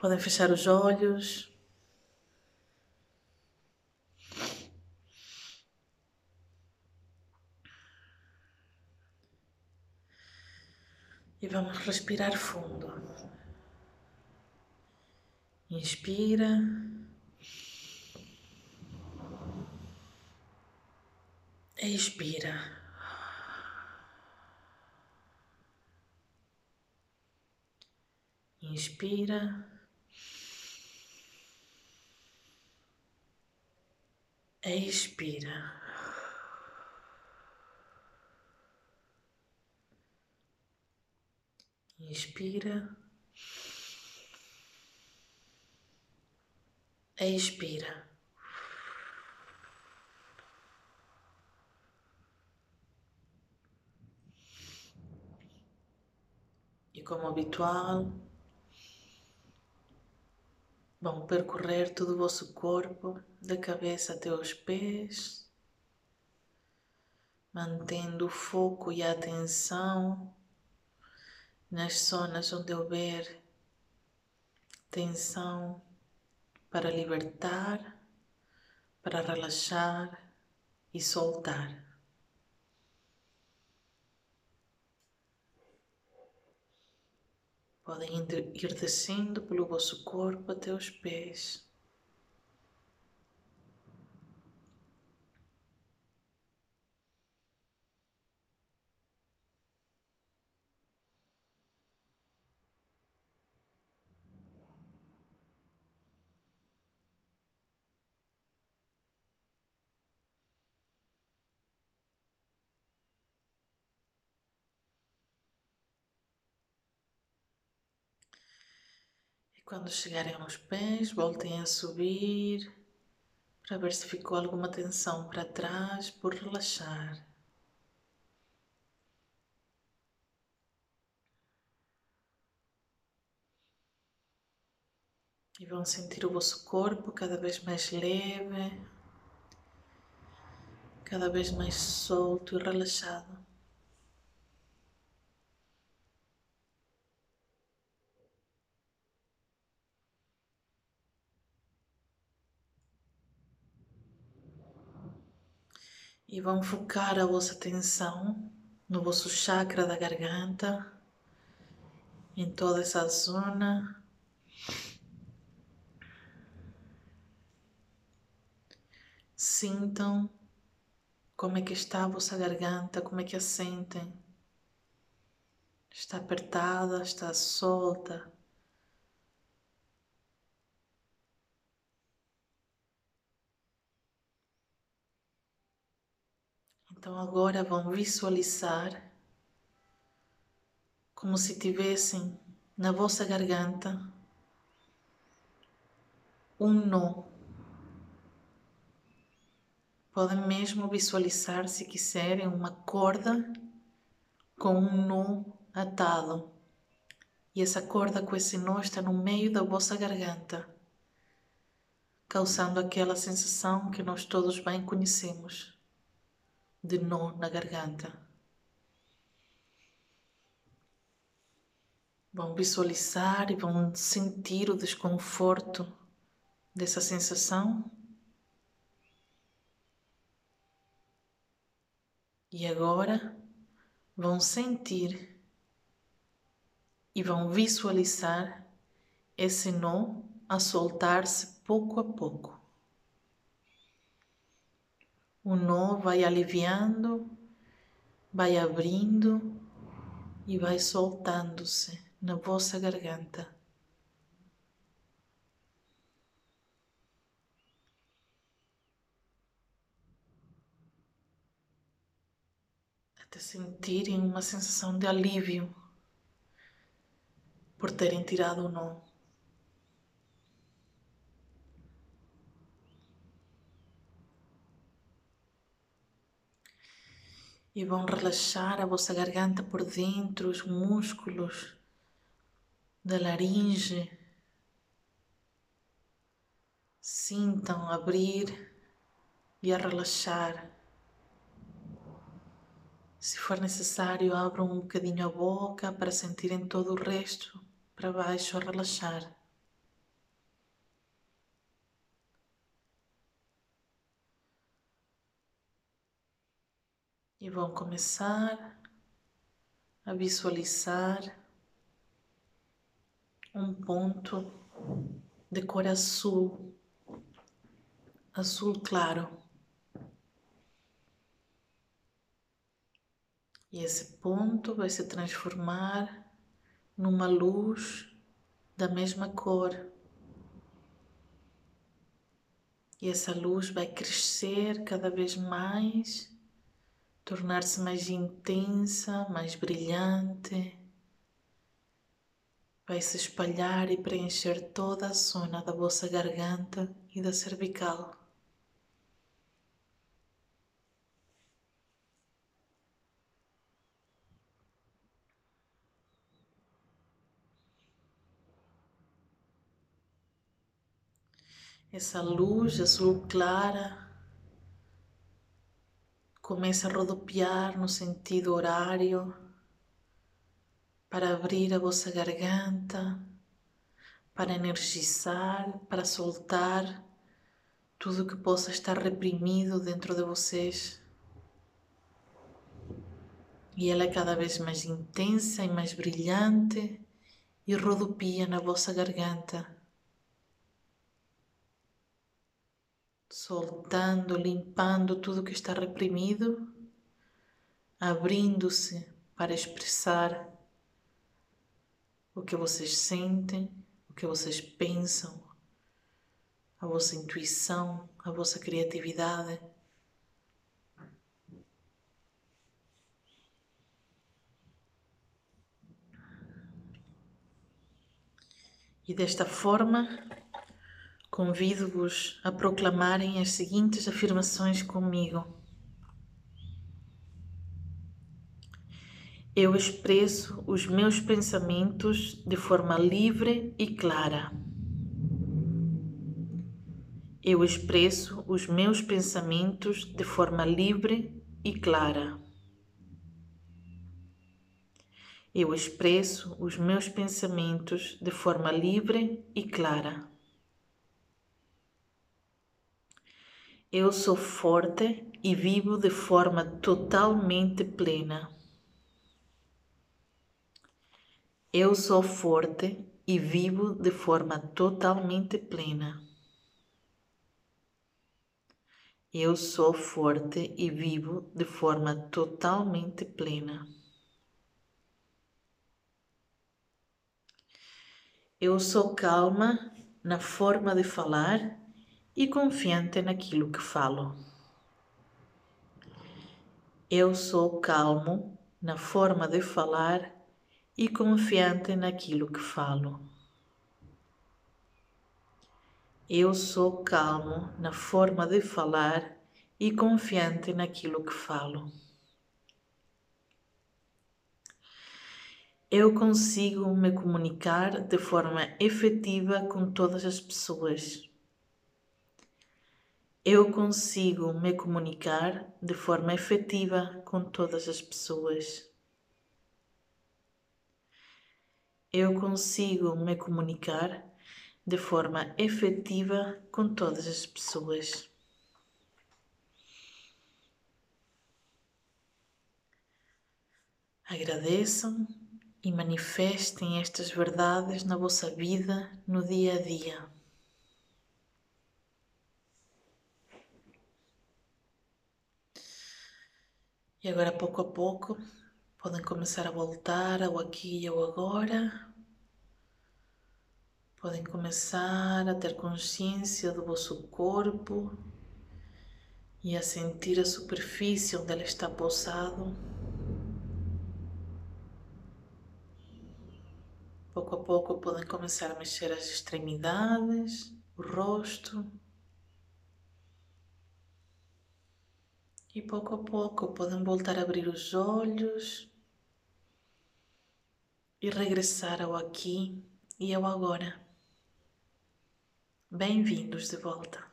Podem fechar os olhos. E vamos respirar fundo. Inspira. Expira. Inspira. Expira. Inspira. Expira. E como habitual, vão percorrer todo o vosso corpo, da cabeça até os pés, mantendo o foco e a atenção nas zonas onde houver tensão para libertar, para relaxar e soltar. Podem ir descendo pelo vosso corpo até os pés. Quando chegarem aos pés, voltem a subir para ver se ficou alguma tensão para trás por relaxar. E vão sentir o vosso corpo cada vez mais leve, cada vez mais solto e relaxado. E vão focar a vossa atenção no vosso chakra da garganta, em toda essa zona. Sintam como é que está a vossa garganta, como é que a sentem. Está apertada, está solta. Então agora vão visualizar como se tivessem na vossa garganta um nó. Podem mesmo visualizar, se quiserem, uma corda com um nó atado. E essa corda com esse nó está no meio da vossa garganta, causando aquela sensação que nós todos bem conhecemos de nó na garganta. Vão visualizar e vão sentir o desconforto dessa sensação. E agora vão sentir e vão visualizar esse nó a soltar-se pouco a pouco. O nó vai aliviando, vai abrindo e vai soltando-se na vossa garganta. Até sentirem uma sensação de alívio por terem tirado o nó. E vão relaxar a vossa garganta por dentro, os músculos da laringe. Sintam abrir e a relaxar. Se for necessário, abram um bocadinho a boca para sentirem todo o resto para baixo a relaxar. E vão começar a visualizar um ponto de cor azul, azul claro. E esse ponto vai se transformar numa luz da mesma cor. E essa luz vai crescer cada vez mais, tornar-se mais intensa, mais brilhante. Vai se espalhar e preencher toda a zona da vossa garganta e da cervical. Essa luz azul clara começa a rodopiar no sentido horário para abrir a vossa garganta, para energizar, para soltar tudo que possa estar reprimido dentro de vocês. E ela é cada vez mais intensa e mais brilhante e rodopia na vossa garganta. Soltando, limpando tudo que está reprimido, abrindo-se para expressar o que vocês sentem, o que vocês pensam, a vossa intuição, a vossa criatividade. E desta forma, Convido-vos a proclamarem as seguintes afirmações comigo. Eu expresso os meus pensamentos de forma livre e clara. Eu expresso os meus pensamentos de forma livre e clara. Eu expresso os meus pensamentos de forma livre e clara. Eu sou forte e vivo de forma totalmente plena. Eu sou forte e vivo de forma totalmente plena. Eu sou forte e vivo de forma totalmente plena. Eu sou calma na forma de falar e confiante naquilo que falo. Eu sou calmo na forma de falar e confiante naquilo que falo. Eu sou calmo na forma de falar e confiante naquilo que falo. Eu consigo me comunicar de forma efetiva com todas as pessoas eu consigo me comunicar de forma efetiva com todas as pessoas. Eu consigo me comunicar de forma efetiva com todas as pessoas. Agradeçam e manifestem estas verdades na vossa vida no dia a dia. E agora, pouco a pouco, podem começar a voltar ao aqui e ao agora. Podem começar a ter consciência do vosso corpo e a sentir a superfície onde ele está pousado. Pouco a pouco podem começar a mexer as extremidades, o rosto. E pouco a pouco podem voltar a abrir os olhos e regressar ao aqui e ao agora. Bem-vindos de volta.